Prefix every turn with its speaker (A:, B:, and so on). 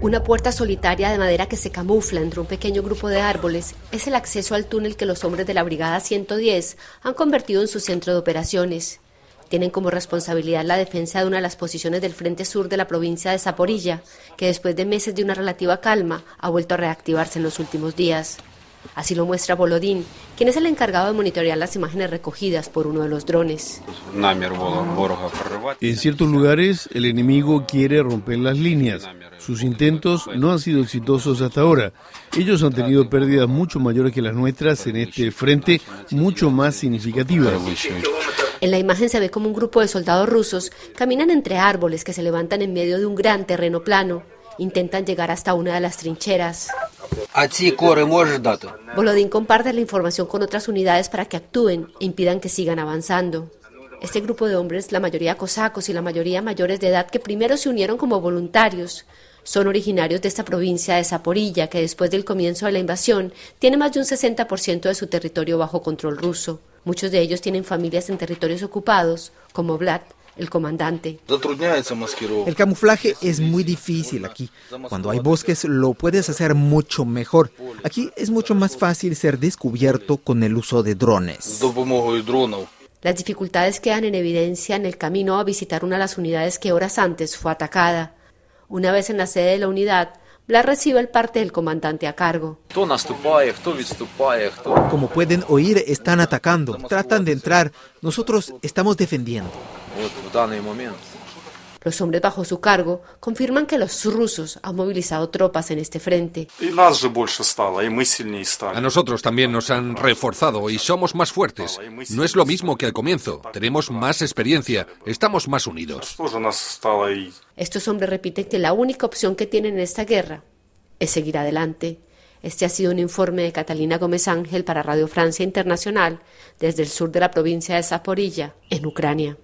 A: Una puerta solitaria de madera que se camufla entre un pequeño grupo de árboles es el acceso al túnel que los hombres de la Brigada 110 han convertido en su centro de operaciones. Tienen como responsabilidad la defensa de una de las posiciones del frente sur de la provincia de Zaporilla, que después de meses de una relativa calma ha vuelto a reactivarse en los últimos días. Así lo muestra Bolodín, quien es el encargado de monitorear las imágenes recogidas por uno de los drones.
B: En ciertos lugares el enemigo quiere romper las líneas. Sus intentos no han sido exitosos hasta ahora. Ellos han tenido pérdidas mucho mayores que las nuestras en este frente, mucho más significativas.
A: En la imagen se ve como un grupo de soldados rusos caminan entre árboles que se levantan en medio de un gran terreno plano. Intentan llegar hasta una de las trincheras. Volodín comparte la información con otras unidades para que actúen e impidan que sigan avanzando. Este grupo de hombres, la mayoría cosacos y la mayoría mayores de edad que primero se unieron como voluntarios, son originarios de esta provincia de Zaporilla, que después del comienzo de la invasión tiene más de un 60% de su territorio bajo control ruso. Muchos de ellos tienen familias en territorios ocupados, como Vlad, el comandante.
C: El camuflaje es muy difícil aquí. Cuando hay bosques lo puedes hacer mucho mejor. Aquí es mucho más fácil ser descubierto con el uso de drones.
A: Las dificultades quedan en evidencia en el camino a visitar una de las unidades que horas antes fue atacada. Una vez en la sede de la unidad, Blas recibe el parte del comandante a cargo.
C: Como pueden oír, están atacando, tratan de entrar. Nosotros estamos defendiendo.
A: Los hombres bajo su cargo confirman que los rusos han movilizado tropas en este frente.
D: A nosotros también nos han reforzado y somos más fuertes. No es lo mismo que al comienzo. Tenemos más experiencia, estamos más unidos.
A: Estos hombres repiten que la única opción que tienen en esta guerra es seguir adelante. Este ha sido un informe de Catalina Gómez Ángel para Radio Francia Internacional desde el sur de la provincia de Zaporilla, en Ucrania.